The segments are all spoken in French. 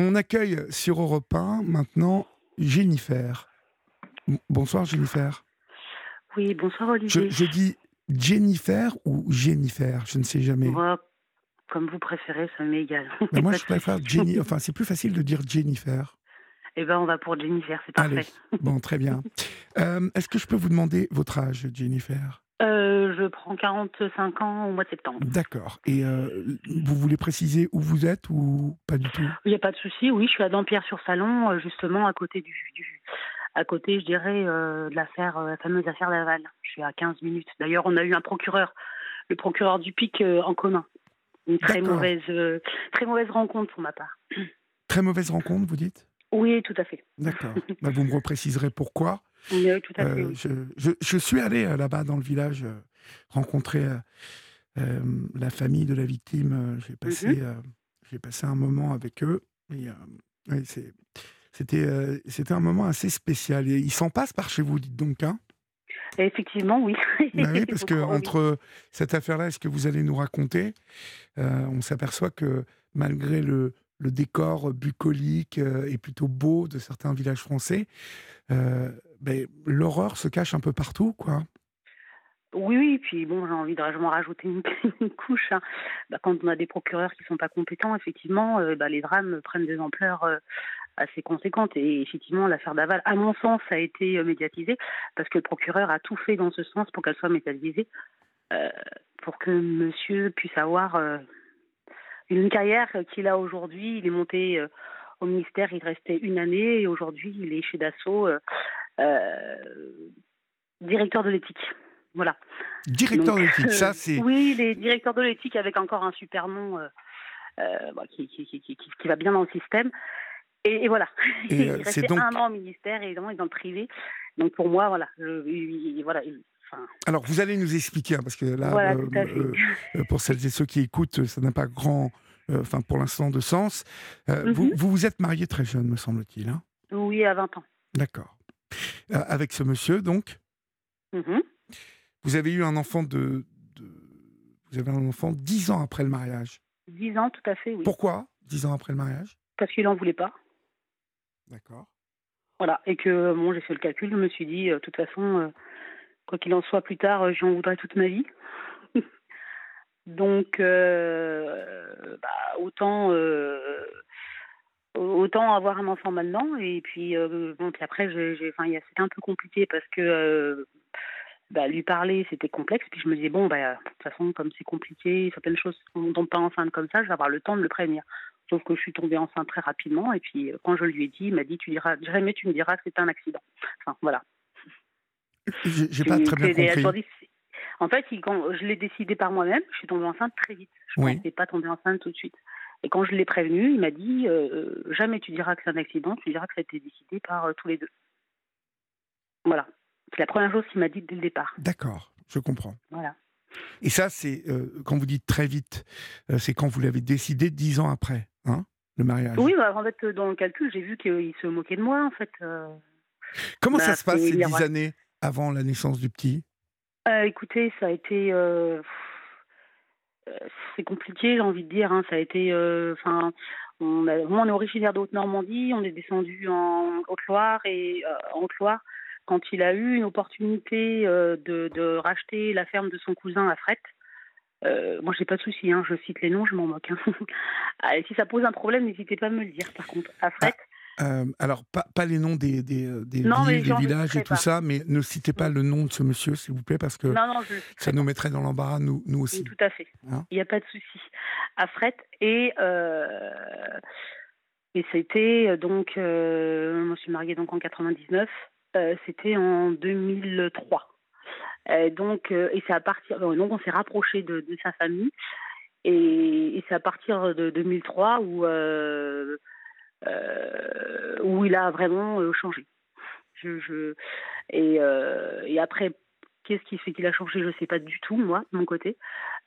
On accueille sur Europe 1 maintenant Jennifer. Bonsoir Jennifer. Oui, bonsoir Olivier. Je, dis Jennifer ou Jennifer, je ne sais jamais. comme vous préférez, ça m'est égal. moi, je préfère Jenny. Enfin, c'est plus facile de dire Jennifer. Eh bien, on va pour Jennifer, c'est parfait. bon, très bien. Euh, est-ce que je peux vous demander votre âge, Jennifer? Euh, Je prends 45 ans au mois de septembre. D'accord. Et euh, vous voulez préciser où vous êtes ou pas du tout? Il n'y a pas de souci. Oui, je suis à Dampierre-sur-Salon, justement à côté du, à côté, je dirais, de l'affaire, la fameuse affaire Laval. Je suis à 15 minutes. D'ailleurs, on a eu un procureur, le procureur du PIC en commun. Une très mauvaise, très mauvaise rencontre pour ma part. Très mauvaise rencontre, vous dites? Oui, tout à fait. D'accord. Bah, vous me repréciserez pourquoi. Oui, tout à fait. Euh, je, suis allé euh, là-bas dans le village euh, rencontrer la famille de la victime. J'ai passé, mhm. j'ai passé un moment avec eux. c'était, c'était un moment assez spécial. Et il s'en passe par chez vous, dites donc. Hein Effectivement, oui. Bah oui, parce que entre cette affaire-là et ce que vous allez nous raconter, on s'aperçoit que malgré le, le décor bucolique euh, est plutôt beau de certains villages français, ben, l'horreur se cache un peu partout, quoi. Oui, oui, puis bon, j'ai envie de rajouter une, couche. Hein. Bah, quand on a des procureurs qui ne sont pas compétents, effectivement, euh, bah, les drames prennent des ampleurs assez conséquentes. Et effectivement, l'affaire Daval, à mon sens, a été médiatisée parce que le procureur a tout fait dans ce sens pour qu'elle soit médiatisée, pour que monsieur puisse avoir une carrière qu'il a aujourd'hui. Il est monté euh, au ministère, il restait une année et aujourd'hui il est chez Dassault euh, euh, directeur de l'éthique. Voilà. Directeur de l'éthique, ça c'est. Oui, il est directeur de l'éthique avec encore un super nom qui, qui, qui, qui, va bien dans le système. Et, voilà. il restait donc... un an au ministère et évidemment il est dans le privé. Donc pour moi, voilà, je, voilà, alors, vous allez nous expliquer, hein, parce que là, euh, euh, euh, pour celles et ceux qui écoutent, ça n'a pas grand, enfin, pour l'instant, de sens. Mhm. vous, vous, êtes marié très jeune, me semble-t-il. Hein? Oui, à 20 ans. D'accord. avec ce monsieur, donc? Mhm. Vous avez eu un enfant de, Vous avez un enfant dix ans après le mariage? Dix ans, tout à fait, oui. Pourquoi dix ans après le mariage? Parce qu'il n'en voulait pas. D'accord. Voilà, et que bon, j'ai fait le calcul, je me suis dit, de toute façon, quoi qu'il en soit, plus tard, euh, j'en voudrais toute ma vie. Donc, euh, bah, autant, euh, autant avoir un enfant maintenant. Et puis, bon, puis après, c'était un peu compliqué parce que bah, lui parler, c'était complexe. Puis je me disais, bon, bah, de toute façon, comme c'est compliqué, certaines choses ne tombe pas enceinte comme ça, je vais avoir le temps de le prévenir. Sauf que je suis tombée enceinte très rapidement. Et puis, quand je lui ai dit, il m'a dit, tu diras, jamais tu me diras que c'est un accident. Enfin, voilà. J'ai pas très bien compris. En fait, quand je l'ai décidé par moi-même, je suis tombée enceinte très vite. Je ne pensais pas tomber enceinte tout de suite. Et quand je l'ai prévenu, il m'a dit euh, jamais tu diras que c'est un accident, tu diras que ça a été décidé par euh, tous les deux. Voilà. C'est la première chose qu'il m'a dit dès le départ. D'accord, je comprends. Voilà. Et ça, c'est euh, quand vous dites très vite, c'est quand vous l'avez décidé dix ans après, hein, le mariage? Oui, bah, en fait, dans le calcul, j'ai vu qu'il se moquait de moi, en fait. Comment ça bah, se passe ces dix années avant la naissance du petit? Euh, Écoutez, ça a été. Euh, euh, c'est compliqué, j'ai envie de dire. Hein. Ça a été. Enfin. on, moi, on est originaire de Haute-Normandie, on est descendu en Haute-Loire et en Haute-Loire quand il a eu une opportunité de, de, racheter la ferme de son cousin à Fret. Euh, moi, j'ai pas de souci, hein, je cite les noms, je m'en moque. Hein. Ah, si ça pose un problème, n'hésitez pas à me le dire. Par contre, à Fret, euh, alors, pas, pas, les noms des, des, euh, villes, des villages et tout ça, mais ne citez pas le nom de ce monsieur, s'il vous plaît, parce que ça nous mettrait dans l'embarras, nous, nous aussi. tout à fait. Hein? Il n'y a pas de souci. À Fret, et, euh, et c'était donc, euh, moi je suis mariée donc en 99, c'était en 2003. donc, et c'est à partir, donc on s'est rapproché de, de, sa famille, et, et c'est à partir de 2003 où euh, où il a vraiment euh, changé. Euh, et après, qu'est-ce qui fait qu'il a changé Je ne sais pas du tout, moi, de mon côté.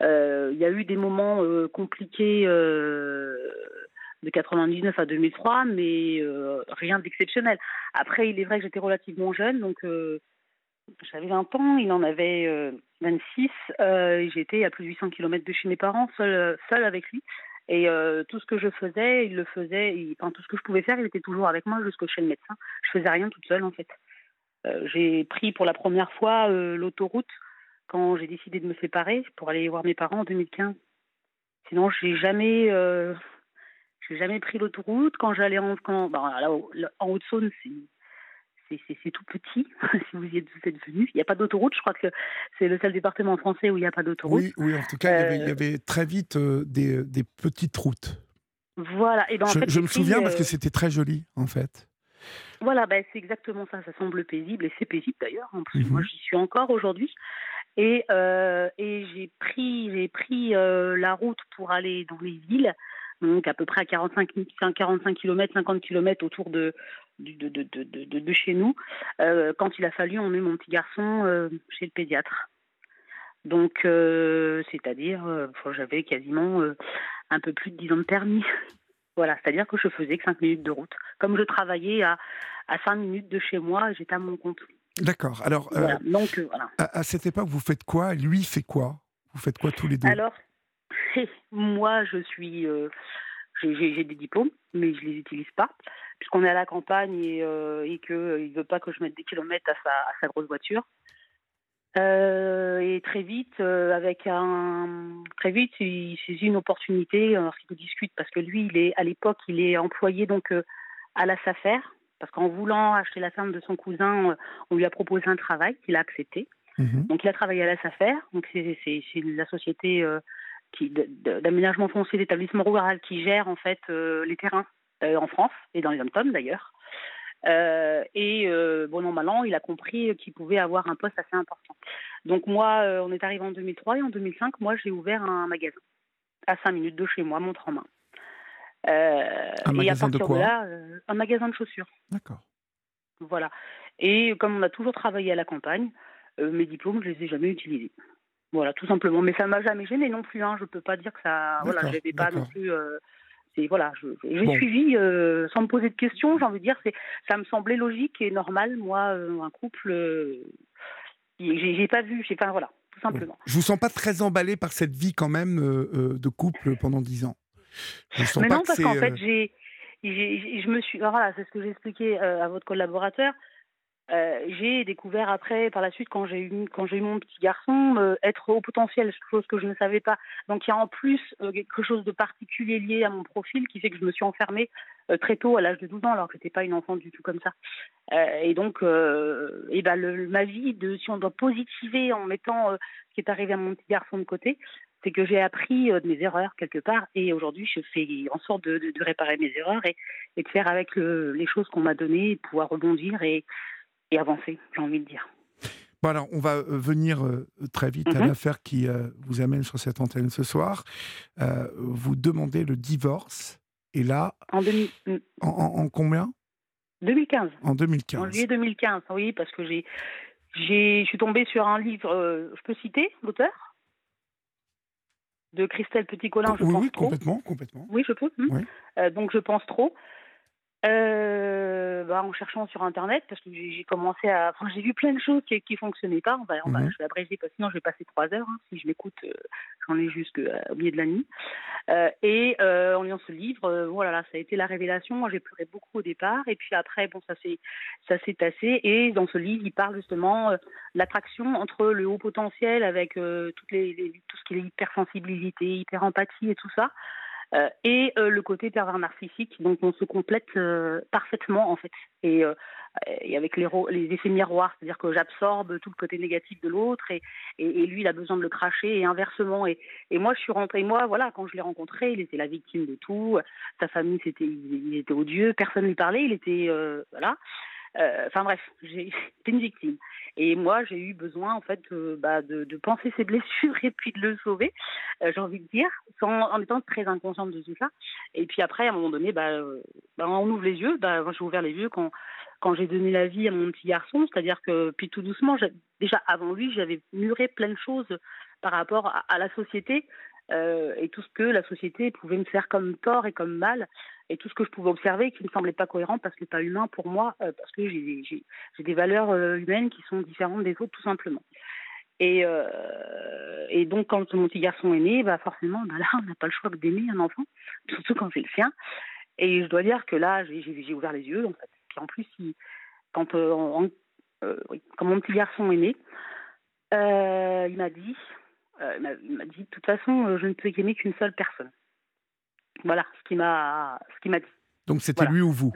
Il y a eu des moments compliqués de 99 à 2003, mais rien d'exceptionnel. Après, il est vrai que j'étais relativement jeune, donc j'avais 20 ans, il en avait 26. J'étais à plus de 800 km de chez mes parents, seule, seule avec lui. Et tout ce que je faisais, il le faisait, enfin, tout ce que je pouvais faire, il était toujours avec moi jusqu'au chez le médecin. Je faisais rien toute seule en fait. j'ai pris pour la première fois l'autoroute quand j'ai décidé de me séparer pour aller voir mes parents en 2015. Sinon, j'ai jamais, j'ai jamais pris l'autoroute. Quand j'allais en, quand, bah, là, en Haute-Saône, c'est tout petit, si vous y êtes, vous êtes venu. Il n'y a pas d'autoroute, je crois que c'est le seul département français où il n'y a pas d'autoroute. Oui, oui, en tout cas, il, y avait, euh, très vite euh, des, des, petites routes. Voilà. Et ben, je, en fait, je me souviens parce que euh, c'était très joli, en fait. Voilà, ben, c'est exactement ça. Ça semble paisible et c'est paisible d'ailleurs. En plus, moi, mhm. j'y suis encore aujourd'hui. Et, et j'ai pris, la route pour aller dans les villes donc à peu près à 45, 45 km, 50 km autour de, de, de, de, de chez nous, euh, quand il a fallu emmener mon petit garçon euh, chez le pédiatre. Donc, euh, c'est-à-dire, j'avais quasiment un peu plus de 10 ans de permis. voilà, c'est-à-dire que je faisais que 5 minutes de route. Comme je travaillais à, à 5 minutes de chez moi, j'étais à mon compte. D'accord. Alors, Donc, voilà. à, à, cette époque, vous faites quoi? Lui fait quoi? Vous faites quoi tous les deux? Alors, moi, je suis. Euh, j'ai des diplômes, mais je les utilise pas, puisqu'on est à la campagne et, euh, et qu'il euh, ne veut pas que je mette des kilomètres à sa, à sa grosse voiture. et très vite, avec un très vite, il saisit une opportunité lorsqu'il discute parce que lui, il est à l'époque, il est employé donc à la SAFER parce qu'en voulant acheter la ferme de son cousin, on lui a proposé un travail qu'il a accepté. Mhm. Donc il a travaillé à la SAFER, donc c'est la société d'aménagement foncier d'établissement rural qui gère en fait euh, les terrains euh, en France et dans les dom d'ailleurs. Euh, et bon an mal an, il a compris qu'il pouvait avoir un poste assez important. Donc moi, on est arrivé en 2003 et en 2005, moi j'ai ouvert un magasin à 5 minutes de chez moi, montre en main. un magasin de quoi là, un magasin de chaussures. D'accord. Voilà. Et comme on a toujours travaillé à la campagne, mes diplômes, je les ai jamais utilisés. Voilà, tout simplement. Mais ça m'a jamais gêné non plus. Hein. Je peux pas dire que ça. Voilà, j'avais pas non plus. Euh, c'est voilà, j'ai suivi euh, sans me poser de questions. J'ai envie de dire, c'est ça me semblait logique et normal. Moi, euh, un couple, j'ai pas vu. J'ai enfin voilà, tout simplement. Je vous sens pas très emballé par cette vie quand même de couple pendant dix ans. Mais non, parce qu'en fait, j'ai, je me suis. Voilà, c'est ce que j'ai expliqué à votre collaborateur. Euh, j'ai découvert après, par la suite, quand j'ai eu, mon petit garçon, euh, être au potentiel, chose que je ne savais pas. Donc il y a en plus euh, quelque chose de particulier lié à mon profil qui fait que je me suis enfermée très tôt, à l'âge de 12 ans, alors que j'étais pas une enfant du tout comme ça. et donc, ben ma vie, si on doit positiver en mettant ce qui est arrivé à mon petit garçon de côté, c'est que j'ai appris de mes erreurs quelque part et aujourd'hui je fais en sorte de, réparer mes erreurs et de faire avec les choses qu'on m'a données, pouvoir rebondir et, et avancer, j'ai envie de dire. Bon on va euh, venir euh, très vite à mhm. l'affaire qui euh, vous amène sur cette antenne ce soir. vous demandez le divorce, et là... En, en, combien? 2015. En 2015. En juillet 2015, oui, parce que j'ai, je suis tombée sur un livre, je peux citer l'auteur? De Christelle Petit-Colin, je pense trop. complètement, complètement. Oui, je peux. Hmm. donc je pense trop euh, bah, en cherchant sur internet parce que j'ai commencé à enfin j'ai vu plein de choses qui qui fonctionnaient pas. On va, je vais abréger parce que sinon je vais passer trois heures hein. si je m'écoute euh, j'en ai jusqu'au milieu de la nuit. Euh, et euh, en lisant ce livre euh, voilà ça a été la révélation. Moi j'ai pleuré beaucoup au départ. Et puis après bon ça s'est ça s'est tassé et dans ce livre il parle justement l'attraction entre le haut potentiel avec toutes les, les, tout ce qui est hypersensibilité hyper empathie et tout ça euh, et euh, le côté pervers narcissique. Donc on se complète euh, parfaitement en fait. Et, et avec les, les, effets miroirs, c'est-à-dire que j'absorbe tout le côté négatif de l'autre et, et, lui il a besoin de le cracher et inversement. Et, moi je suis rentrée, moi voilà, quand je l'ai rencontré, il était la victime de tout. Sa famille c'était, il était odieux, personne ne lui parlait, il était voilà. Enfin bref, j'étais une victime. Et moi, j'ai eu besoin en fait euh, bah, de, penser ses blessures et puis de le sauver, euh, j'ai envie de dire, en étant très inconsciente de tout ça. Et puis après, à un moment donné, bah, euh, bah on ouvre les yeux. Bah, j'ai ouvert les yeux quand, quand j'ai donné la vie à mon petit garçon. C'est-à-dire que, puis tout doucement, déjà avant lui, j'avais muré plein de choses par rapport à la société euh, et tout ce que la société pouvait me faire comme tort et comme mal, et tout ce que je pouvais observer qui ne semblait pas cohérent parce que pas humain pour moi, euh, parce que j'ai des valeurs euh, humaines qui sont différentes des autres tout simplement. Et, et donc, quand mon petit garçon est né, bah forcément, bah là, on n'a pas le choix que d'aimer un enfant, surtout quand c'est le sien. Et je dois dire que là, j'ai ouvert les yeux, en. Puis en plus, quand, quand mon petit garçon est né, il m'a dit, il m'a dit, de toute façon, je ne peux aimer qu'une seule personne. Voilà ce qu'il m'a, ce qu'il m'a dit. Donc c'était lui ou vous?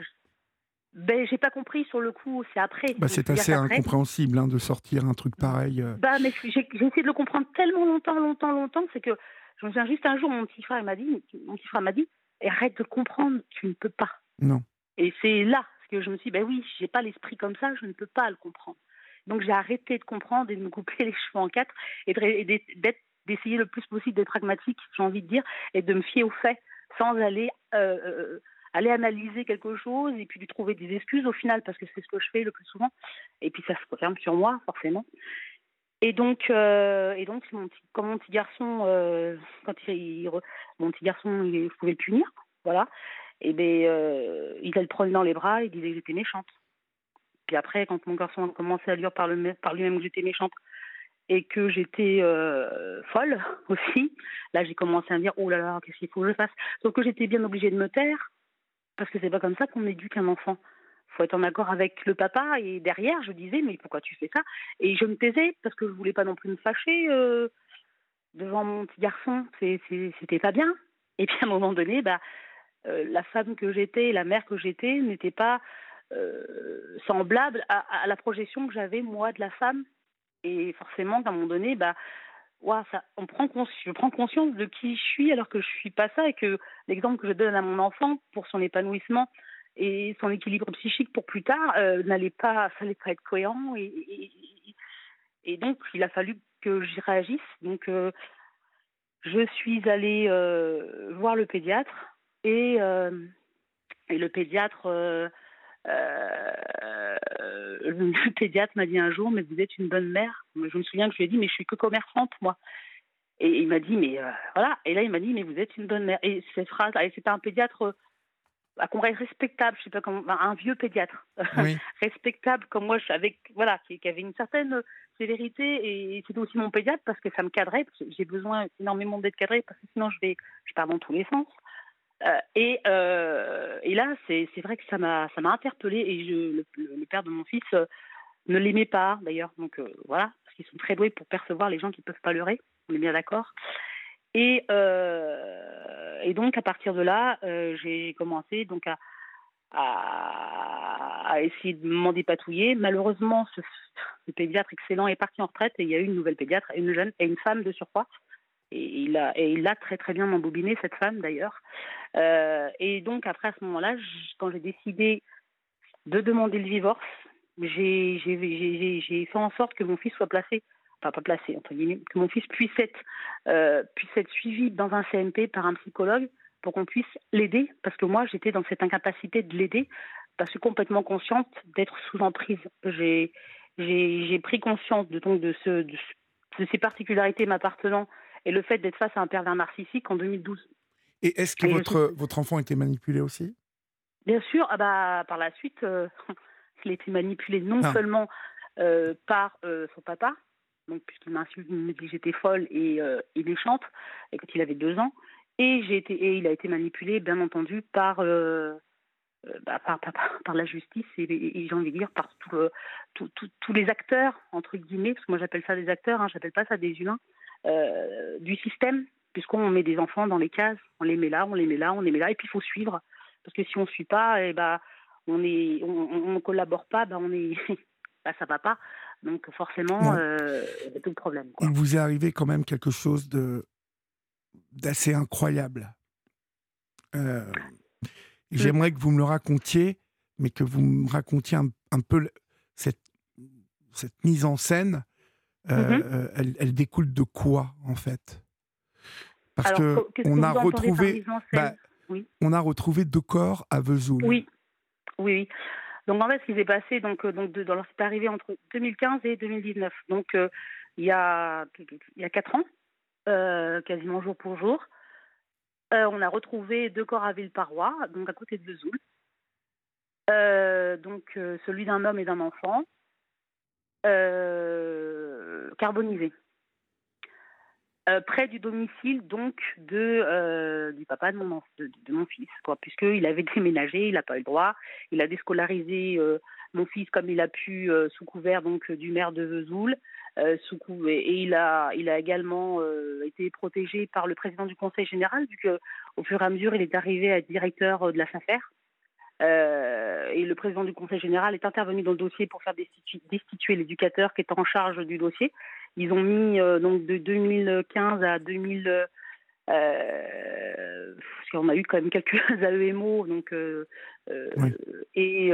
Ben, j'ai pas compris sur le coup, c'est après. Bah, c'est assez incompréhensible hein, de sortir un truc pareil. Euh. Bah, mais j'ai essayé de le comprendre tellement longtemps, longtemps, longtemps, c'est que je me souviens juste un jour, mon petit frère m'a dit, mon petit frère m'a dit, arrête de comprendre, tu ne peux pas. Non. Et c'est là que je me suis dit, ben oui, j'ai pas l'esprit comme ça, je ne peux pas le comprendre. Donc j'ai arrêté de comprendre et de me couper les cheveux en quatre et d'essayer le plus possible d'être pragmatique, j'ai envie de dire, et de me fier aux faits sans aller euh, euh, aller analyser quelque chose et puis lui trouver des excuses au final parce que c'est ce que je fais le plus souvent. Et puis ça se confirme sur moi forcément. Et donc euh, et donc mon petit, comme mon petit garçon quand il, mon petit garçon il, je pouvais le punir voilà et ben il le prenait dans les bras il disait que j'étais méchante puis après quand mon garçon a commencé à dire par, le, par lui-même que j'étais méchante et que j'étais euh, folle aussi. Là, j'ai commencé à me dire oh là là, qu'est-ce qu'il faut que je fasse? Sauf que j'étais bien obligée de me taire parce que c'est pas comme ça qu'on éduque un enfant. Faut être en accord avec le papa et derrière, je disais mais pourquoi tu fais ça? Et je me taisais parce que je voulais pas non plus me fâcher euh, devant mon petit garçon. C'était pas bien. Et puis à un moment donné, bah euh, la femme que j'étais, la mère que j'étais, n'était pas semblable à, la projection que j'avais moi de la femme et forcément, à un moment donné, bah, on prend je prends conscience de qui je suis alors que je suis pas ça et que l'exemple que je donne à mon enfant pour son épanouissement et son équilibre psychique pour plus tard euh, n'allait pas, ça allait pas être cohérent et, donc il a fallu que j'y réagisse. Donc euh, je suis allée euh, voir le pédiatre et, le pédiatre euh, le pédiatre m'a dit un jour, mais vous êtes une bonne mère. Je me souviens que je lui ai dit, mais je suis que commerçante, moi. Et il m'a dit, mais euh, voilà. Et là, il m'a dit, mais vous êtes une bonne mère. Et cette phrase, c'était un pédiatre euh, à qu'on respectable, je sais pas comment, un vieux pédiatre, respectable comme moi, avec voilà, qui, avait une certaine sévérité et c'était aussi mon pédiatre parce que ça me cadrait, parce que j'ai besoin énormément d'être cadré parce que sinon je vais, je pars dans tous les sens. Euh, et, euh, et, là, c'est vrai que ça m'a interpellée et je, le, père de mon fils euh, ne l'aimait pas d'ailleurs. Donc voilà, parce qu'ils sont très doués pour percevoir les gens qui peuvent pas leurrer. On est bien d'accord. Et, donc à partir de là, j'ai commencé donc à, essayer de m'en dépatouiller. Malheureusement, ce, ce, pédiatre excellent est parti en retraite et il y a eu une nouvelle pédiatre, une jeune et une femme de surcroît. Et il a, et il a très très bien embobiné cette femme d'ailleurs. Euh, et donc après à ce moment-là, quand j'ai décidé de demander le divorce, j'ai fait en sorte que mon fils soit placé, enfin pas placé entre guillemets, que mon fils puisse être euh, suivi dans un CMP par un psychologue pour qu'on puisse l'aider, parce que moi j'étais dans cette incapacité de l'aider, parce que complètement consciente d'être sous emprise. J'ai pris conscience de, donc, de ces particularités m'appartenant et le fait d'être face à un pervers narcissique en 2012. Et est-ce que votre, votre enfant a été manipulé aussi? Bien sûr, ah bah, par la suite, euh, il a été manipulé non ah. seulement euh, par euh, son papa, donc puisqu'il m'a dit que j'étais folle et, et, méchante, et quand il avait deux ans, et, j'ai été, et il a été manipulé, bien entendu, par, bah, par, par, la justice et, j'ai envie de dire par tous les acteurs, entre guillemets, parce que moi j'appelle ça des acteurs, hein, j'appelle pas ça des humains, euh, du système, puisqu'on met des enfants dans les cases, on les met là, on les met là, on les met là, et puis il faut suivre, parce que si on ne suit pas, et eh ben, on est, on, on collabore pas, ben on est, bah, ça va pas. Donc forcément, euh, c'est tout le problème. Il vous est arrivé quand même quelque chose de d'assez incroyable. Euh, mm. J'aimerais que vous me le racontiez, mais que vous me racontiez un, peu cette, cette mise en scène euh, mm-hmm. euh, elle, découle de quoi en fait? Parce que on a retrouvé, bah, on a retrouvé deux corps à Vesoul. Oui, oui. Donc en fait, ce qui s'est passé, donc, euh, donc c'est arrivé entre 2015 et 2019. Donc il y a il y a quatre ans, quasiment jour pour jour, on a retrouvé deux corps à Villeparois, donc à côté de Vesoul. donc celui d'un homme et d'un enfant. Carbonisé. près du domicile donc de du papa de mon de, mon fils quoi. Puisqu'il avait déménagé il n'a pas eu le droit. Il a déscolarisé mon fils comme il a pu sous couvert donc du maire de Vesoul sous et, il a il a également été protégé par le président du conseil général vu que au fur et à mesure il est arrivé à être directeur de la SAFER euh, et le président du Conseil général est intervenu dans le dossier pour faire destituer, l'éducateur qui est en charge du dossier. Ils ont mis euh, donc de 2015 à 2000, euh, parce qu'on a eu quand même quelques AEMO, donc et,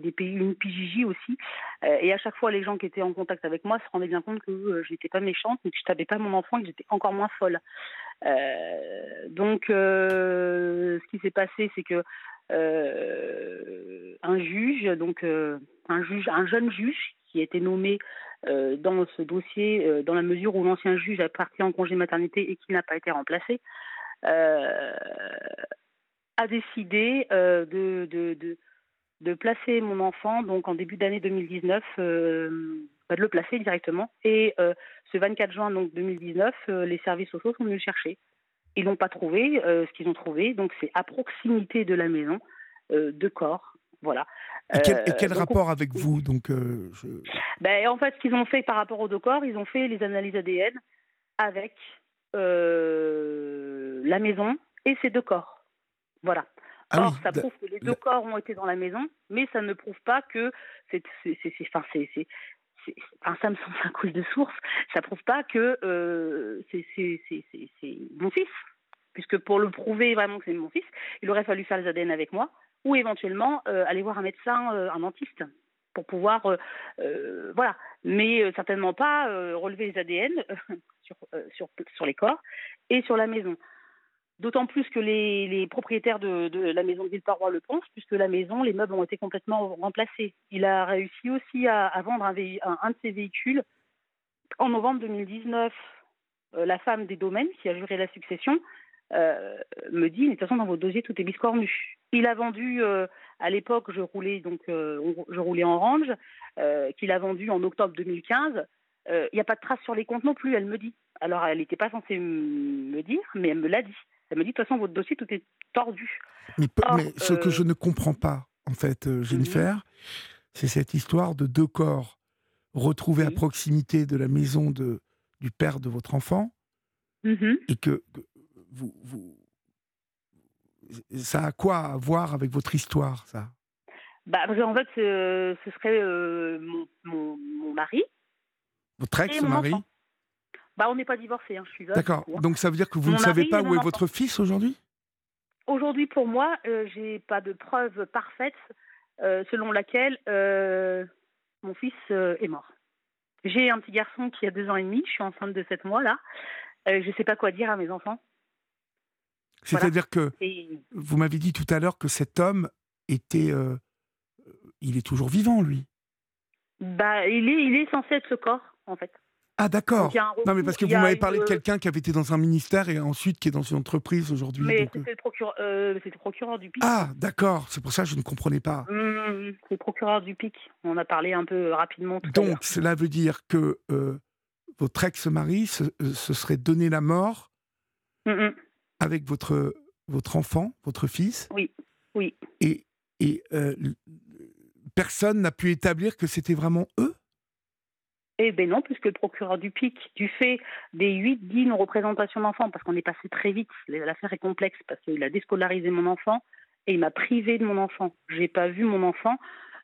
des pays, une PJJ aussi. et à chaque fois, les gens qui étaient en contact avec moi se rendaient bien compte que je n'étais pas méchante, que je tapais pas mon enfant, que j'étais encore moins folle. donc, ce qui s'est passé, c'est que euh, un juge, donc euh, un juge, un jeune juge qui a été nommé euh, dans ce dossier, dans la mesure où l'ancien juge a parti en congé maternité et qui n'a pas été remplacé, a décidé de, placer mon enfant, donc en début d'année 2019, bah, de le placer directement. Et ce 24 juin donc 2019, les services sociaux sont venus le chercher. Ils n'ont pas trouvé euh, ce qu'ils ont trouvé, donc c'est à proximité de la maison, euh, deux corps. Voilà. Et quel, euh, rapport avec vous donc ben, En fait, ce qu'ils ont fait par rapport aux deux corps, ils ont fait les analyses ADN avec la maison et ces deux corps. Voilà. Ah Or, ça prouve que les deux corps ont été dans la maison, mais ça ne prouve pas que c'est, enfin, ça me semble un coup de source, ça prouve pas que euh, c'est mon fils. Puisque pour le prouver vraiment que c'est mon fils, il aurait fallu faire les ADN avec moi ou éventuellement euh, aller voir un médecin, euh, un dentiste, pour pouvoir, voilà. Mais certainement pas relever les ADN sur, sur, sur les corps et sur la maison. D'autant plus que les, propriétaires de, la maison de Villeparois le pensent, puisque la maison, les meubles ont été complètement remplacés. Il a réussi aussi à, vendre un, un, de ses véhicules en novembre 2019. Euh, la femme des domaines, qui a juré la succession, euh, me dit, de toute façon, dans vos dossiers, tout est biscornu. Il a vendu, euh, à l'époque, je roulais donc, je roulais en range, qu'il a vendu en octobre 2015. Il n'y a pas de trace sur les comptes non plus, elle me dit. Alors, elle n'était pas censée me dire, mais elle me l'a dit. Elle me dit, de toute façon, votre dossier, tout est tordu. Mais, ce que je euh, ne comprends pas, en fait, euh, Jennifer, mhm. c'est cette histoire de deux corps retrouvés à proximité de la maison de, du père de votre enfant, mhm. et que, vous, vous, ça a quoi à voir avec votre histoire, ça? Bah, En fait, ce serait euh, mon, mon, mari. Votre ex-mari bah, on n'est pas divorcés, hein, je suis D'accord. Donc ça veut dire que vous ne savez pas où est votre fils aujourd'hui? Aujourd'hui, pour moi, euh, j'ai pas de preuve parfaite euh, selon laquelle euh, mon fils euh, est mort. J'ai un petit garçon qui a deux ans et demi, je suis enceinte de sept mois là. je ne sais pas quoi dire à mes enfants. C'est-à-dire que vous m'avez dit tout à l'heure que cet homme était, il est toujours vivant, lui? Bah, il est, il est censé être ce corps, en fait. Ah d'accord. Non mais parce que vous m'avez parlé de quelqu'un qui avait été dans un ministère et ensuite qui est dans une entreprise aujourd'hui. Mais euh. c'était le, procureur, euh, le procureur du PIC. Ah d'accord, c'est pour ça que je ne comprenais pas. Mmh, mmh, mmh. c'est le procureur du PIC. On a parlé un peu rapidement. Tout Donc cela veut dire que euh, votre ex-mari se, serait donné la mort avec votre, votre enfant, votre fils Oui, oui. Et, et personne n'a pu établir que c'était vraiment eux? Eh bien non, puisque le procureur du PIC, du fait des 8-10 non-représentations d'enfants, parce qu'on est passé très vite, l'affaire est complexe, parce qu'il a déscolarisé mon enfant et il m'a privé de mon enfant. Je n'ai pas vu mon enfant.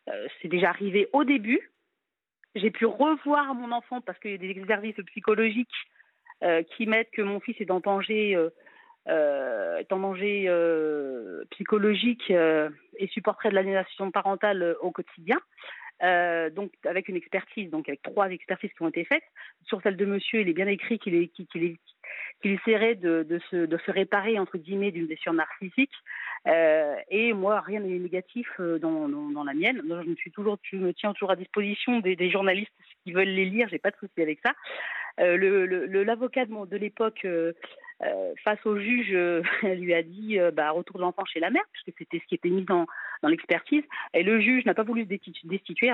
Euh, c'est déjà arrivé au début. J'ai pu revoir mon enfant parce qu'il y a des exercices psychologiques euh, qui mettent que mon fils est en danger, euh, est en danger psychologique et supporterait de l'aliénation parentale au quotidien. Euh, donc avec une expertise, donc avec trois expertises qui ont été faites. Sur celle de monsieur, il est bien écrit qu'il essaierait de, se, réparer, entre guillemets, d'une blessure narcissique. Euh, et moi, rien n'est négatif euh, dans, la mienne. je me, tiens toujours à disposition des, journalistes qui veulent les lire, j'ai pas de souci avec ça. L'avocat de, l'époque euh, face au juge, euh, elle lui a dit euh, bah, retour de l'enfant chez la mère, puisque c'était ce qui était mis dans, l'expertise. Et le juge n'a pas voulu se destituer.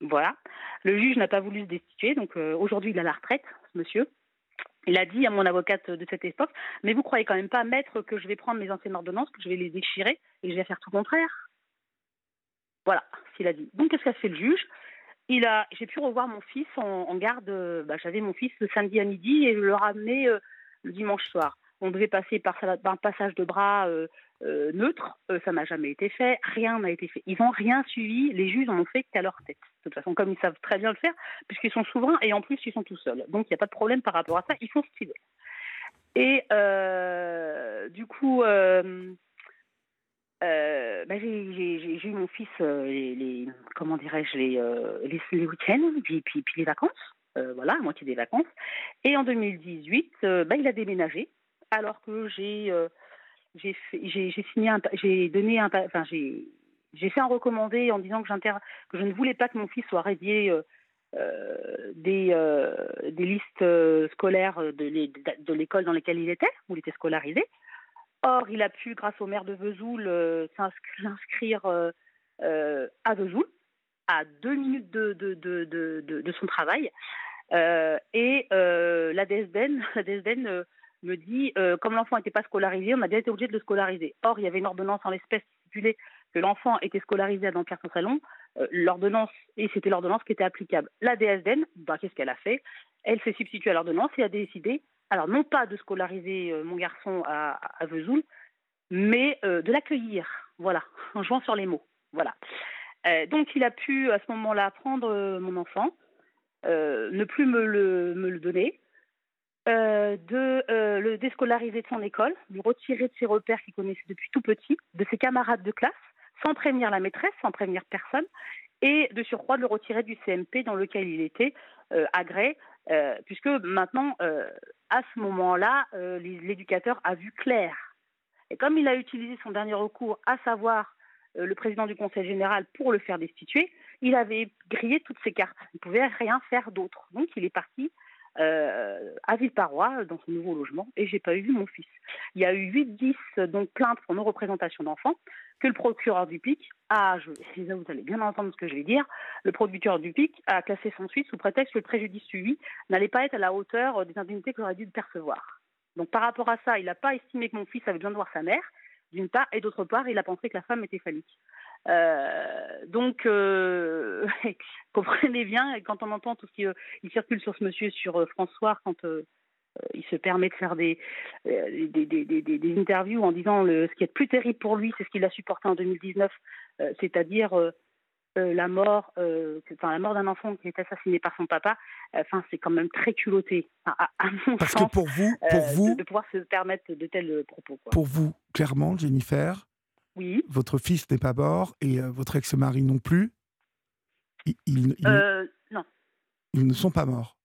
Voilà. Le juge n'a pas voulu se destituer, donc aujourd'hui il a la retraite, ce monsieur. Il a dit à mon avocate de cette époque, mais vous croyez quand même pas, maître, que je vais prendre mes anciennes ordonnances, que je vais les déchirer et je vais faire tout le contraire? Voilà ce qu'il a dit. Donc qu'est-ce qu'a fait le juge? Il a, j'ai pu revoir mon fils en, garde. Bah, j'avais mon fils le samedi à midi et je le ramenais dimanche soir. On devait passer par, un passage de bras euh, euh, neutre, euh, ça n'a jamais été fait, rien n'a été fait. Ils n'ont rien suivi, les juges n'en ont fait qu'à leur tête. De toute façon, comme ils savent très bien le faire, puisqu'ils sont souverains et en plus ils sont tout seuls. Donc il n'y a pas de problème par rapport à ça, ils font ce qu'ils veulent. Et du coup, bah, j'ai eu mon fils les, comment dirais-je les, les, week-ends puis, puis, puis, les vacances, voilà, à moitié des vacances. Et en 2018, bah, il a déménagé alors que j'ai j'ai signé j'ai donné un enfin j'ai fait un recommandé en disant que, que je ne voulais pas que mon fils soit radié euh, euh, des, euh, des listes scolaires de l'école dans laquelle il était, où il était scolarisé. Or, il a pu, grâce au maire de Vesoul, s'inscrire à Vesoul, à deux minutes de, de, de, de son travail. Et la DSBN, la DSBN me dit, euh, comme l'enfant n'était pas scolarisé, on a bien été obligé de le scolariser. Or, il y avait une ordonnance en l'espèce qui stipulait que l'enfant était scolarisé à Dampierre son salon, euh, l'ordonnance, et c'était l'ordonnance qui était applicable. La DSDN, bah, qu'est-ce qu'elle a fait? Elle s'est substituée à l'ordonnance et a décidé, alors non pas de scolariser euh, mon garçon à, à Vesoul, mais de l'accueillir, voilà, en jouant sur les mots, voilà. donc il a pu à ce moment-là prendre mon enfant, ne plus me le, le donner, euh, de euh, le déscolariser de son école, lui retirer de ses repères qu'il connaissait depuis tout petit, de ses camarades de classe, sans prévenir la maîtresse, sans prévenir personne, et de surcroît de le retirer du CMP dans lequel il était euh, agré, puisque maintenant, à ce moment-là, l'éducateur a vu clair. Et comme il a utilisé son dernier recours, à savoir le président du Conseil général, pour le faire destituer, il avait grillé toutes ses cartes. Il ne pouvait rien faire d'autre. Donc il est parti euh, à Villeparois, dans son nouveau logement, et j'ai pas eu mon fils. Il y a eu 8-10 donc plaintes pour nos représentations d'enfants que le procureur du PIC a, je, vous allez bien entendre ce que je vais dire, le procureur du PIC a classé son suite sous prétexte que le préjudice suivi n'allait pas être à la hauteur des indemnités qu'il aurait dû percevoir. Donc par rapport à ça, il n'a pas estimé que mon fils avait besoin de voir sa mère, d'une part, et d'autre part, il a pensé que la femme était phallique. Euh, donc, euh, comprenez bien, quand on entend tout ce qui euh, circule sur ce monsieur sur François, quand il se permet de faire des, interviews en disant le, ce qui est plus terrible pour lui, c'est ce qu'il a supporté en 2019, c'est-à-dire la mort, enfin la mort d'un enfant qui est assassiné par son papa. Enfin, c'est quand même très culotté, à, mon Parce que pour vous, pour vous, de, pouvoir se permettre de tels propos. Quoi. Pour vous, clairement, Jennifer, oui. Votre fils n'est pas mort et euh, votre ex-mari non plus. Ils, euh, non. Ils ne sont pas morts.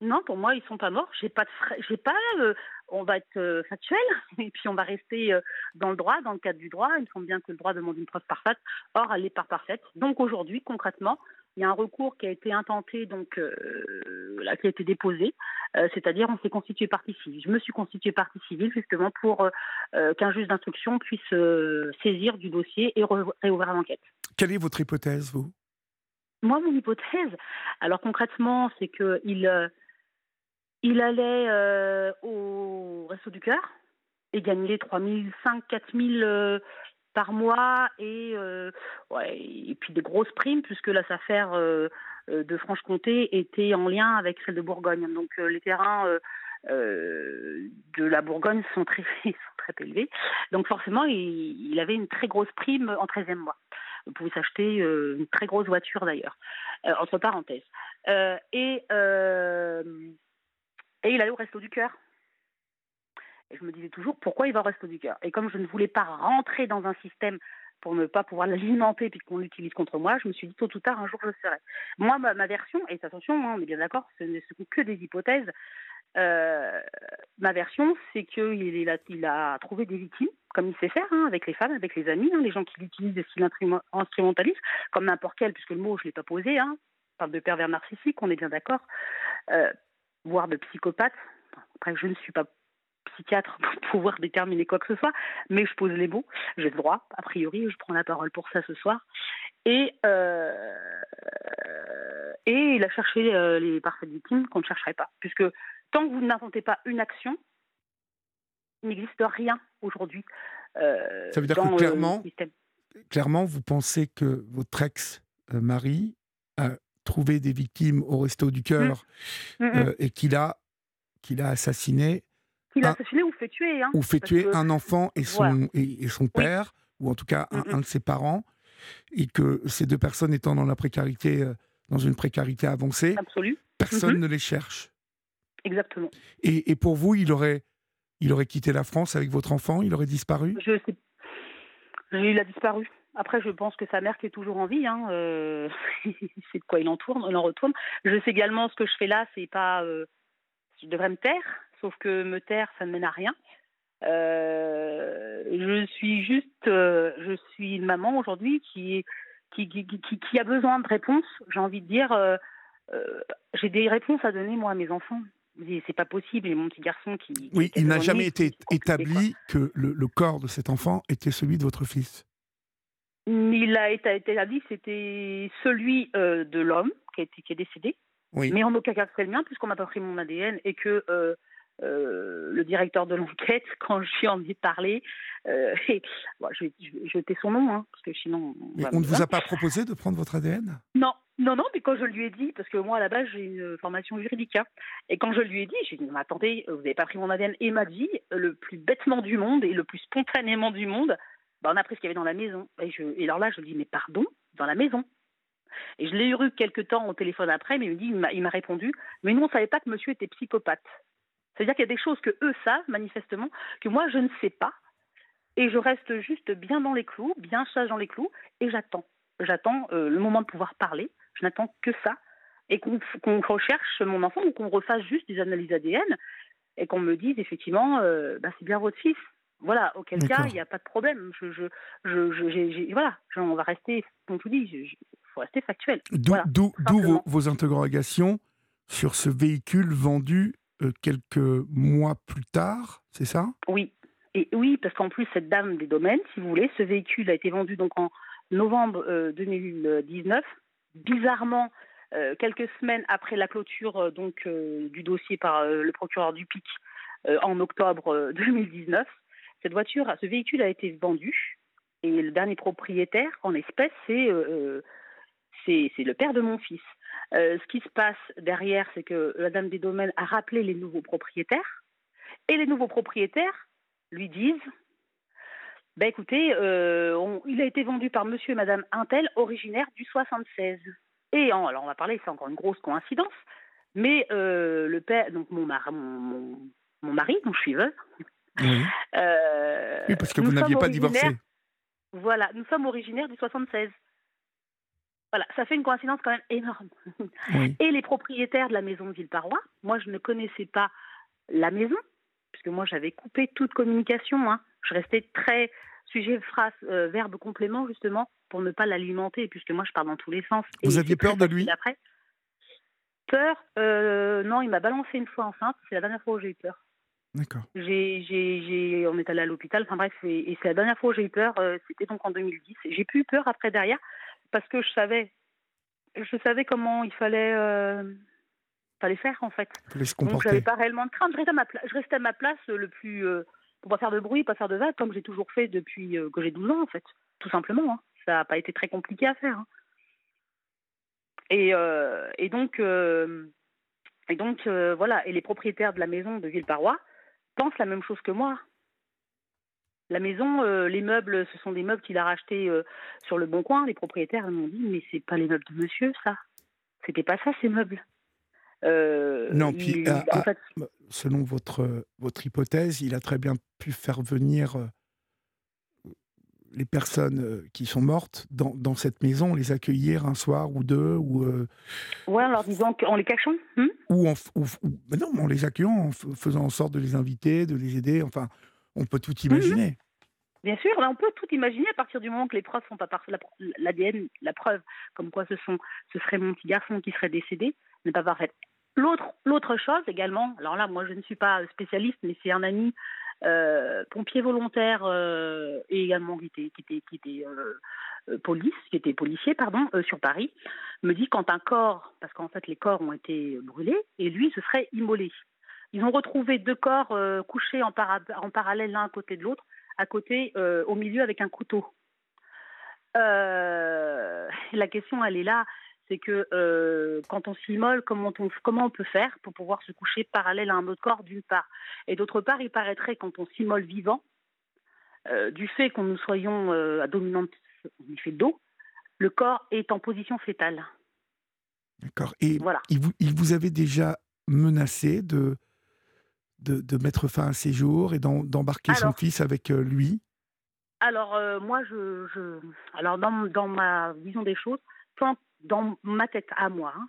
Non, pour moi, ils sont pas morts. J'ai pas de j'ai pas. Euh, on va être factuel et puis on va rester dans le droit, dans le cadre du droit. Il me semble bien que le droit demande une preuve parfaite. Or, elle n'est pas parfaite. Donc aujourd'hui, concrètement, il y a un recours qui a été intenté, donc euh, là, qui a été déposé, euh, c'est-à-dire on s'est constitué partie civile. Je me suis constituée partie civile justement pour euh, qu'un juge d'instruction puisse saisir du dossier et réouvrir l'enquête. Quelle est votre hypothèse, vous? Moi, mon hypothèse, alors concrètement, c'est qu'il il allait au Resto du Cœur et gagner 3005, 4000 par mois euh, et puis des grosses primes puisque la affaire euh, euh, de Franche-Comté était en lien avec celle de Bourgogne. Donc les terrains de la Bourgogne sont très, élevés. Donc forcément, il, il, avait une très grosse prime en 13e mois. Vous pouvez s'acheter une très grosse voiture d'ailleurs, entre parenthèses. et, et il allait au Resto du Cœur et je me disais toujours pourquoi il va au resto du cœur? Et comme je ne voulais pas rentrer dans un système pour ne pas pouvoir l'alimenter puis qu'on l'utilise contre moi, je me suis dit tôt ou tard un jour je le serai. Moi, ma, version, et attention, hein, on est bien d'accord, ce ne sont que des hypothèses. Euh, ma version, c'est qu'il il a, trouvé des victimes, comme il sait faire, hein, avec les femmes, avec les amis, hein, les gens qui l'utilisent des styles instrumentalistes, comme n'importe quel, puisque le mot, je ne l'ai pas posé, hein, parle de pervers narcissique, on est bien d'accord, euh, voire de psychopathe. Après, je ne suis pas psychiatre pour pouvoir déterminer quoi que ce soit, mais je pose les mots, j'ai le droit, a priori, je prends la parole pour ça ce soir. Et, euh, Et il a cherché les parfaits victimes qu'on ne chercherait pas. Puisque tant que vous n'inventez pas une action, il n'existe rien aujourd'hui. Ça veut dire que clairement, clairement, vous pensez que votre ex-mari a trouvé des victimes au Resto du Cœur mmh. Mmh, et qu'il a, qu'il a assassiné qu'il a assassiné ou fait tuer. Hein, ou fait tuer un enfant et son, et, son père, ou en tout cas mm, mm. un, de ses parents, et que ces deux personnes étant dans la précarité, euh, dans une précarité avancée, personne mm-hmm. ne les cherche. Exactement. Et, et, pour vous, il aurait, il aurait quitté la France avec votre enfant Il aurait disparu? Je sais. Il a disparu. Après, je pense que sa mère qui est toujours en vie, hein, euh, c'est de quoi il en tourne, il en retourne. Je sais également ce que je fais là, c'est pas, euh, je devrais me taire, sauf que me taire, ça ne mène à rien. Euh, je suis juste, je suis une maman aujourd'hui qui, qui, qui, qui, a besoin de réponses. J'ai envie de dire, j'ai des réponses à donner moi à mes enfants. C'est pas possible. Et mon petit garçon qui. Oui, il n'a jamais été établi que le, le, corps de cet enfant était celui de votre fils. Il a été établi, c'était celui de l'homme qui, qui, est décédé. Oui. Mais en aucun cas c'est le mien, puisqu'on m'a pas pris mon ADN et que euh, le directeur de l'enquête quand je suis envie de parler. Euh, et, je, jeter son nom, hein, parce que sinon. Mais on ne vous a pas proposé de prendre votre ADN Non, non, non, mais quand je lui ai dit, parce que moi à la base j'ai une formation juridique, hein, et quand je lui ai dit, j'ai dit, mais attendez, vous n'avez pas pris mon ADN, et m'a dit, le plus bêtement du monde et le plus spontanément du monde, bah, on a pris ce qu'il y avait dans la maison. Et, alors là, je lui dis, mais pardon, dans la maison et je l'ai eu quelques temps au téléphone après, mais il me dit, il m'a répondu, mais nous on ne savait pas que monsieur était psychopathe. C'est-à-dire qu'il y a des choses que eux savent manifestement, que moi je ne sais pas, et je reste juste bien dans les clous, bien sage dans les clous, et j'attends. J'attends euh, le moment de pouvoir parler, je n'attends que ça, et qu'on recherche mon enfant ou qu'on refasse juste des analyses ADN, et qu'on me dise effectivement, euh, bah, c'est bien votre fils. Voilà, auquel cas, il n'y a pas de problème. Je, je, je, voilà, on va rester, comme je vous dis, il faut rester factuel. D'où vos, vos interrogations sur ce véhicule vendu euh, quelques mois plus tard, c'est ça? Oui. Et oui, parce qu'en plus, cette dame des domaines, si vous voulez, ce véhicule a été vendu donc en novembre 2019. Euh, Bizarrement, euh, quelques semaines après la clôture donc du dossier par le procureur du PIC en octobre 2019, cette voiture, ce véhicule a été vendu et le dernier propriétaire en espèces, c'est c'est le père de mon fils. Euh, ce qui se passe derrière, c'est que la Dame des Domaines a rappelé les nouveaux propriétaires, et les nouveaux propriétaires lui disent ben écoutez, euh, il a été vendu par monsieur et madame Intel, originaire du 76. Et alors on va parler, c'est encore une grosse coïncidence, mais euh, le père, donc mon, mon, mon, mari, dont je suis veuve. Oui. oui parce que vous n'aviez pas divorcé. Voilà, nous sommes originaires du 76. Voilà, ça fait une coïncidence quand même énorme. Et les propriétaires de la maison de Villeparois, moi je ne connaissais pas la maison, puisque moi j'avais coupé toute communication. Hein. Je restais très sujet, phrase, euh, verbe, complément, justement, pour ne pas l'alimenter, puisque moi je parle dans tous les sens. Vous aviez peur de lui après. Peur euh, Non, il m'a balancé une fois enceinte. C'est la dernière fois où j'ai eu peur. D'accord. J'ai, j'ai, on est allé à l'hôpital. Enfin bref, et, c'est la dernière fois où j'ai eu peur. Euh, c'était donc en 2010. J'ai plus eu peur après derrière parce que je savais, je savais comment il fallait, euh, fallait faire en fait. Donc j'avais pas réellement de crainte. Je restais à ma, je restais à ma place le plus, euh, pour pas faire de bruit, pas faire de vagues, comme j'ai toujours fait depuis euh, que j'ai 12 ans en fait, tout simplement. Hein. Ça n'a pas été très compliqué à faire. Hein. Et, et donc, et donc voilà. Et les propriétaires de la maison de Villeparois pensent la même chose que moi. La maison, euh, les meubles, ce sont des meubles qu'il a rachetés euh, sur le bon coin. Les propriétaires m'ont dit mais c'est pas les meubles de monsieur, ça. C'était pas ça ces meubles. Euh, non, puis selon votre votre hypothèse, il a très bien pu faire venir les personnes qui sont mortes dans, dans, cette maison, les accueillir un soir ou deux ou. Ouais, en leur disant qu'en les cachant. Hmm? ou, en, non, en les accueillant, en faisant en sorte de les inviter, de les aider. Enfin, on peut tout mhm. imaginer. Bien sûr, on peut tout imaginer à partir du moment que les preuves sont pas parfaites. L'ADN, la preuve, comme quoi ce, sont, ce serait mon petit garçon qui serait décédé, n'est pas parfaite. L'autre, l'autre chose également, alors là, moi je ne suis pas spécialiste, mais c'est un ami pompier volontaire et également qui était, qui était, qui était police, qui était policier, pardon, sur Paris, me dit quand un corps, parce qu'en fait les corps ont été brûlés, et lui se serait immolé. Ils ont retrouvé deux corps couchés en, en, parallèle l'un à côté de l'autre, à côté, au milieu avec un couteau. la question, elle est là c'est que euh, quand on s'immole, comment on, comment on peut faire pour pouvoir se coucher parallèle à un autre corps, d'une part? Et d'autre part, il paraîtrait quand on s'immole vivant, euh, du fait qu'on nous soyons euh, à dominante en effet d'eau, le corps est en position fétale. D'accord. Et voilà. il, vous, il vous avait déjà menacé de, de, mettre fin à ses jours et d'embarquer son fils avec lui? Alors, moi, je, je, alors dans, dans ma vision des choses, tant dans ma tête à moi, hein,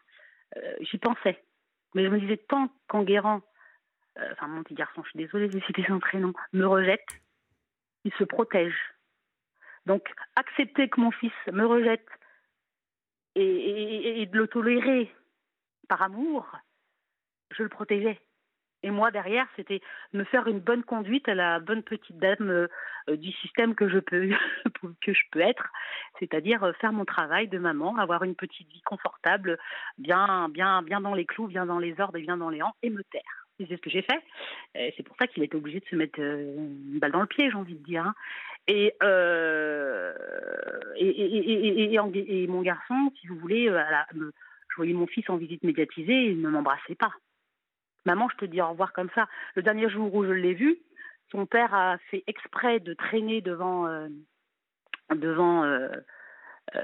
euh, j'y pensais. Mais je me disais, tant qu'Enguerrand, euh, enfin mon petit garçon, je suis désolée de citer son prénom, me rejette, il se protège. Donc, accepter que mon fils me rejette et, et de le tolérer par amour, je le protégeais. Et moi, derrière, c'était me faire une bonne conduite à la bonne petite dame euh, euh, du système que je peux, que je peux être, c'est-à-dire euh, faire mon travail de maman, avoir une petite vie confortable, bien, bien, bien dans les clous, bien dans les ordres et bien dans les rangs, et me taire. c'est ce que j'ai fait. C'est pour ça qu'il était obligé de se mettre une balle dans le pied, j'ai envie de dire. Hein. Et, et, et, et, mon garçon, si vous voulez, je voyais mon fils en visite médiatisée, il ne m'embrassait pas. Maman, je te dis au revoir comme ça. Le dernier jour où je l'ai vu, son père a fait exprès de traîner devant, euh, devant, euh, euh,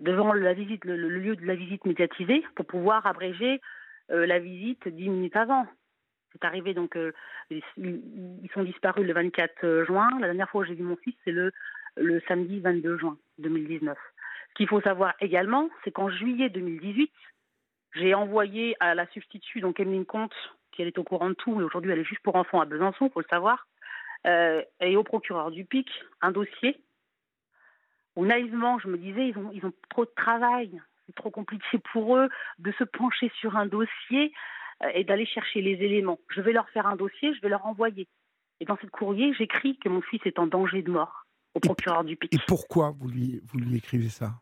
devant la visite, le, lieu de la visite médiatisée pour pouvoir abréger la visite dix minutes avant. C'est arrivé donc, ils sont disparus le 24 juin. La dernière fois où j'ai vu mon fils, c'est le, le samedi 22 juin 2019. Ce qu'il faut savoir également, c'est qu'en juillet 2018, j'ai envoyé à la substitut, donc Emeline Comte, qui elle est au courant de tout, mais aujourd'hui elle est juste pour enfants à Besançon, il faut le savoir, euh, et au procureur du PIC, un dossier où naïvement je me disais, ils ont, ils ont trop de travail, c'est trop compliqué pour eux de se pencher sur un dossier euh, et d'aller chercher les éléments. Je vais leur faire un dossier, je vais leur envoyer. Et dans ce courrier, j'écris que mon fils est en danger de mort au procureur du PIC. Et pourquoi vous lui, vous lui écrivez ça?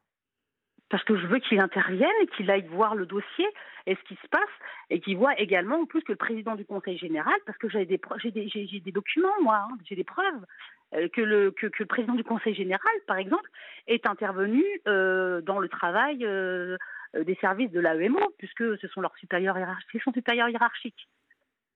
Parce que je veux qu'il intervienne et qu'il aille voir le dossier et ce qui se passe et qu'il voit également en plus que le président du Conseil général, parce que j'ai des, des, documents, moi, hein, j'ai des preuves, euh, que, le, que, le président du Conseil général, par exemple, est intervenu euh, dans le travail euh, des services de l'AEMO, puisque ce sont leurs supérieurs hiérarchiques.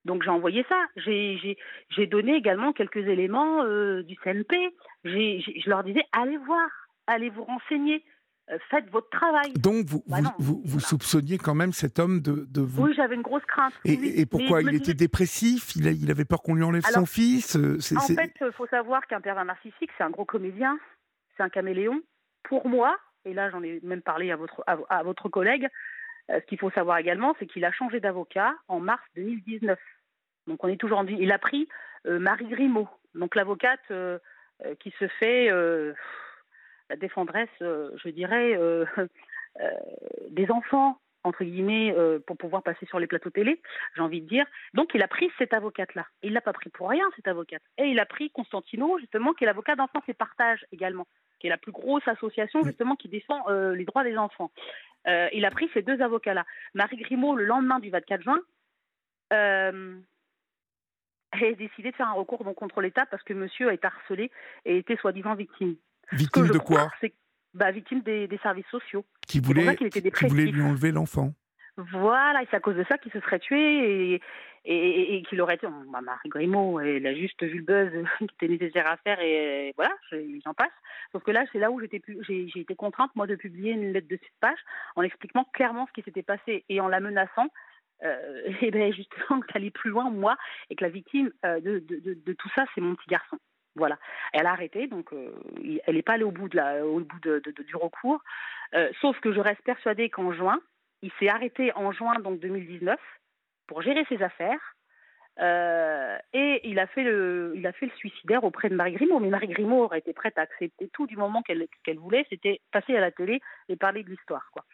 Donc j'ai envoyé ça. J'ai donné également quelques éléments du CNP. je leur disais, allez voir, allez vous renseigner. Euh, faites votre travail. Donc vous, bah vous, vous, soupçonniez quand même cet homme de, de vous... Oui, j'avais une grosse crainte. Et, pourquoi Il était dépressif? Il, il, avait peur qu'on lui enlève son fils euh, En fait, il faut savoir qu'un pervers narcissique, c'est un gros comédien, c'est un caméléon. Pour moi, et là j'en ai même parlé à votre, à, votre collègue, euh, ce qu'il faut savoir également, c'est qu'il a changé d'avocat en mars 2019. Donc on est toujours en... Il a pris Marie Grimaud, donc l'avocate qui se fait la défendresse, euh, je dirais, euh, euh, des enfants entre guillemets, pour pouvoir passer sur les plateaux télé, j'ai envie de dire. Donc, il a pris cette avocate-là. Il l'a pas pris pour rien, cette avocate. Et il a pris Constantino, justement, qui est l'avocat d'enfants et partage également, qui est la plus grosse association, justement, qui défend les droits des enfants. il a pris ces deux avocats-là. Marie Grimaud, le lendemain du 24 juin, a décidé de faire un recours contre l'État parce que monsieur a été harcelé et était soi-disant victime. Victime de quoi bah, Victime des, services sociaux. Qui voulait, qui voulait lui enlever l'enfant. Voilà, et c'est à cause de ça qu'il se serait tué et, et, qu'il aurait été. Bah, Marie Grimaud, elle a juste vu le buzz qui était nécessaire à faire et voilà, j'en passe. Sauf que là, c'est là où j'ai été contrainte, moi, de publier une lettre de cette page en expliquant clairement ce qui s'était passé et en la menaçant. Euh, et ben justement ça plus loin moi et que la victime euh, de, de, de tout ça c'est mon petit garçon voilà. Elle a arrêté, donc euh, elle n'est pas allée au bout, de la, au bout de, du recours. Euh, sauf que je reste persuadée qu'en juin, il s'est arrêté en juin donc 2019 pour gérer ses affaires. Euh, et il a, fait le, suicidaire auprès de Marie Grimaud. Mais Marie Grimaud aurait été prête à accepter tout du moment qu'elle qu'elle voulait, c'était passer à la télé et parler de l'histoire. quoi.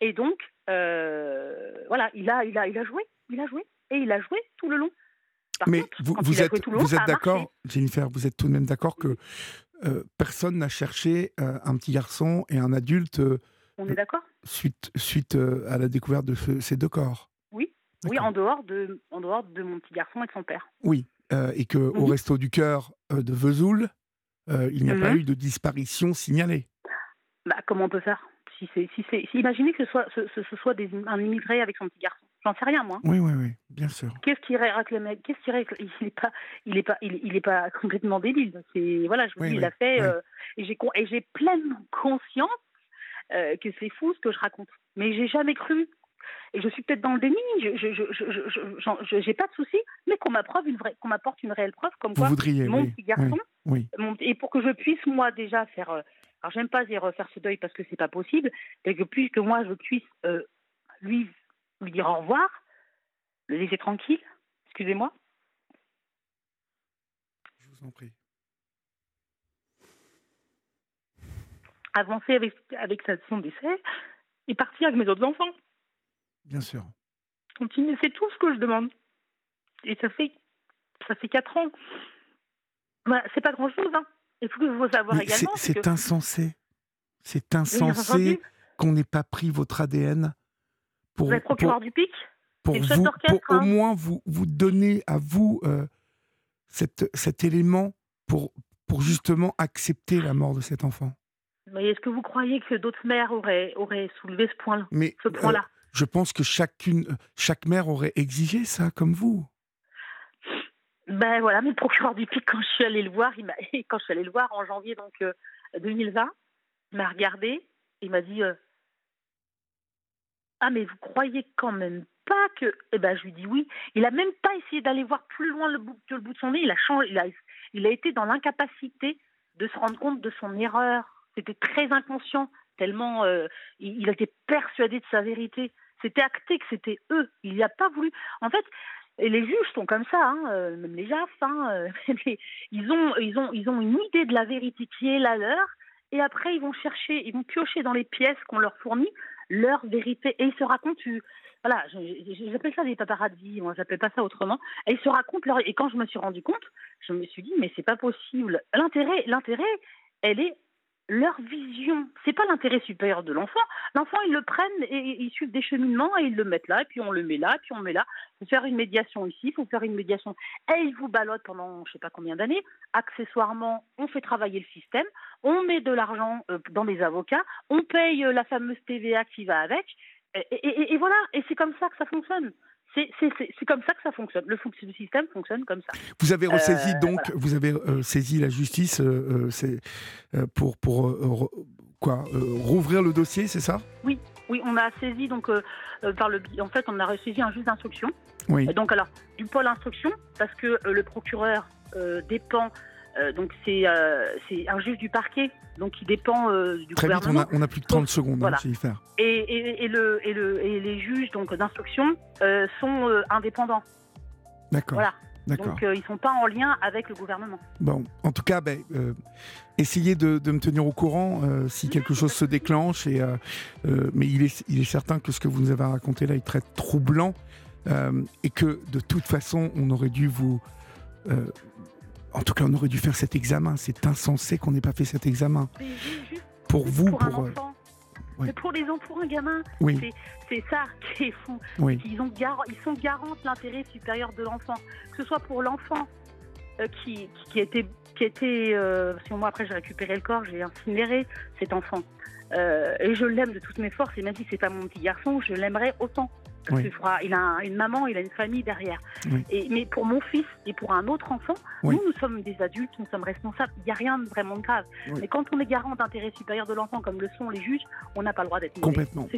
et donc, voilà, il a, il, a, il a joué, il a joué, et il a joué tout le long. Mais vous, vous êtes, vous êtes d'accord, Jennifer, vous êtes tout de même d'accord que euh, personne n'a cherché euh, un petit garçon et un adulte. Euh, On est d'accord Suite, suite à la découverte de ces deux corps. Oui, oui, en dehors de, en dehors de mon petit garçon et de son père. Oui, et que au mhm. resto du cœur de Vesoul, il n'y a pas mhm. eu de disparition signalée. Bah, comment on peut faire? Si c'est, si c'est, imaginez que ce soit, ce, ce soit des, un immigré avec son petit garçon. J'en sais rien, moi. Oui, oui, oui, bien sûr. Qu'est-ce qu'il réclame Qu'est-ce qu'il Il n'est pas, il est pas, il, est pas complètement débile. C'est voilà, je vous dis, il a fait. Euh, et j'ai et j'ai pleinement conscience euh, que c'est fou ce que je raconte. Mais j'ai jamais cru. Et je suis peut-être dans le déni. Je, je, je, j'ai pas de souci, mais qu'on m'apporte une vraie, qu'on m'apporte une réelle preuve, comme quoi mon petit garçon. Oui, et pour que je puisse moi déjà faire. Euh, alors j'aime pas dire faire ce deuil parce que c'est pas possible, mais que puisque moi je puisse lui lui dire au revoir, le laisser tranquille. Excusez-moi. Je vous en prie. Avancer avec, avec son décès et partir avec mes autres enfants. Bien sûr. Continuer, c'est tout ce que je demande. Et ça fait ça fait quatre ans. Bah, c'est pas grand chose. Hein. Il faut que vous savoir également. C'est insensé. C'est insensé qu'on n'ait pas pris votre ADN pour, vous procureur du PIC pour, vous, pour au hein. moins vous, vous donner à vous euh, cette, cet élément pour, pour justement accepter la mort de cet enfant. Mais est-ce que vous croyez que d'autres mères auraient, auraient soulevé ce point-là Mais ce point -là euh, je pense que chacune, chaque mère aurait exigé ça, comme vous. Ben voilà, mais le procureur du PIC, quand je suis allée le voir, il quand je suis allée le voir en janvier donc 2020, euh, il m'a regardé, il m'a dit ah, mais vous croyez quand même pas que? Eh ben, je lui dis oui. Il a même pas essayé d'aller voir plus loin le bout, que le bout de son nez. Il a, changé, il a, il a été dans l'incapacité de se rendre compte de son erreur. C'était très inconscient, tellement euh, il, il, était persuadé de sa vérité. C'était acté que c'était eux. Il n'y a pas voulu. En fait, et les juges sont comme ça, hein, euh, même les JAF. Hein, euh, ils, ont, ils, ont, ils ont une idée de la vérité qui est la leur. Et après, ils vont chercher, ils vont piocher dans les pièces qu'on leur fournit leur vérité. Et ils se racontent, voilà, j'appelle ça des paparazzi, moi j'appelle pas ça autrement. Et ils se racontent leur, et quand je me suis rendu compte, je me suis dit, mais c'est pas possible. L'intérêt, l'intérêt, elle est leur vision. C'est pas l'intérêt supérieur de l'enfant. L'enfant, ils le prennent et ils suivent des cheminements et ils le mettent là, et puis on le met là, et puis on le met là. Il faut faire une médiation ici, il faut faire une médiation. Et ils vous ballottent pendant je sais pas combien d'années. Accessoirement, on fait travailler le système, on met de l'argent euh, dans des avocats, on paye euh, la fameuse TVA qui va avec. Et voilà, et c'est comme ça que ça fonctionne. C'est comme ça que ça fonctionne. Le, système fonctionne comme ça. Vous avez ressaisi euh, donc, vous avez euh, saisi la justice euh, pour, pour quoi rouvrir le dossier, c'est ça? Oui, oui, on a saisi donc par le en fait on a un juge d'instruction. Oui. donc alors du pôle instruction parce que le procureur dépend euh, donc euh, c'est un juge du parquet, donc il dépend euh, du Très gouvernement. Vite, on, a, plus de 30 secondes, hein, voilà. faire. Et, et, le, et, le, et les juges donc d'instruction sont indépendants. D'accord. Voilà. Donc ils ne sont pas en lien avec le gouvernement. Bon, en tout cas, ben, essayez de, de, me tenir au courant si quelque chose se déclenche. Et, mais il est, il est certain que ce que vous nous avez raconté là est très troublant et que de toute façon, on aurait dû vous en tout cas, on aurait dû faire cet examen. C'est insensé qu'on n'ait pas fait cet examen. pour vous, pour. pour, euh, pour les enfants, pour un gamin, c'est ça qui est fou. Ils, ont ils sont garants de l'intérêt supérieur de l'enfant. Que ce soit pour l'enfant euh, qui, qui, était. Qui était euh, moi, après, j'ai récupéré le corps, j'ai incinéré cet enfant. et je l'aime de toutes mes forces. Et même si c'est pas mon petit garçon, je l'aimerais autant il a une maman, il a une famille derrière. Et, mais pour mon fils et pour un autre enfant, nous, nous sommes des adultes, nous sommes responsables. Il n'y a rien de vraiment grave. Mais quand on est garant d'intérêt supérieur de l'enfant, comme le sont les juges, on n'a pas le droit d'être Complètement.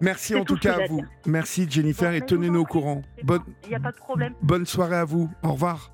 Merci en tout, cas à vous. Merci Jennifer et tenez-nous au courant. Bonne... Il n'y a pas de problème. Bonne soirée à vous. Au revoir.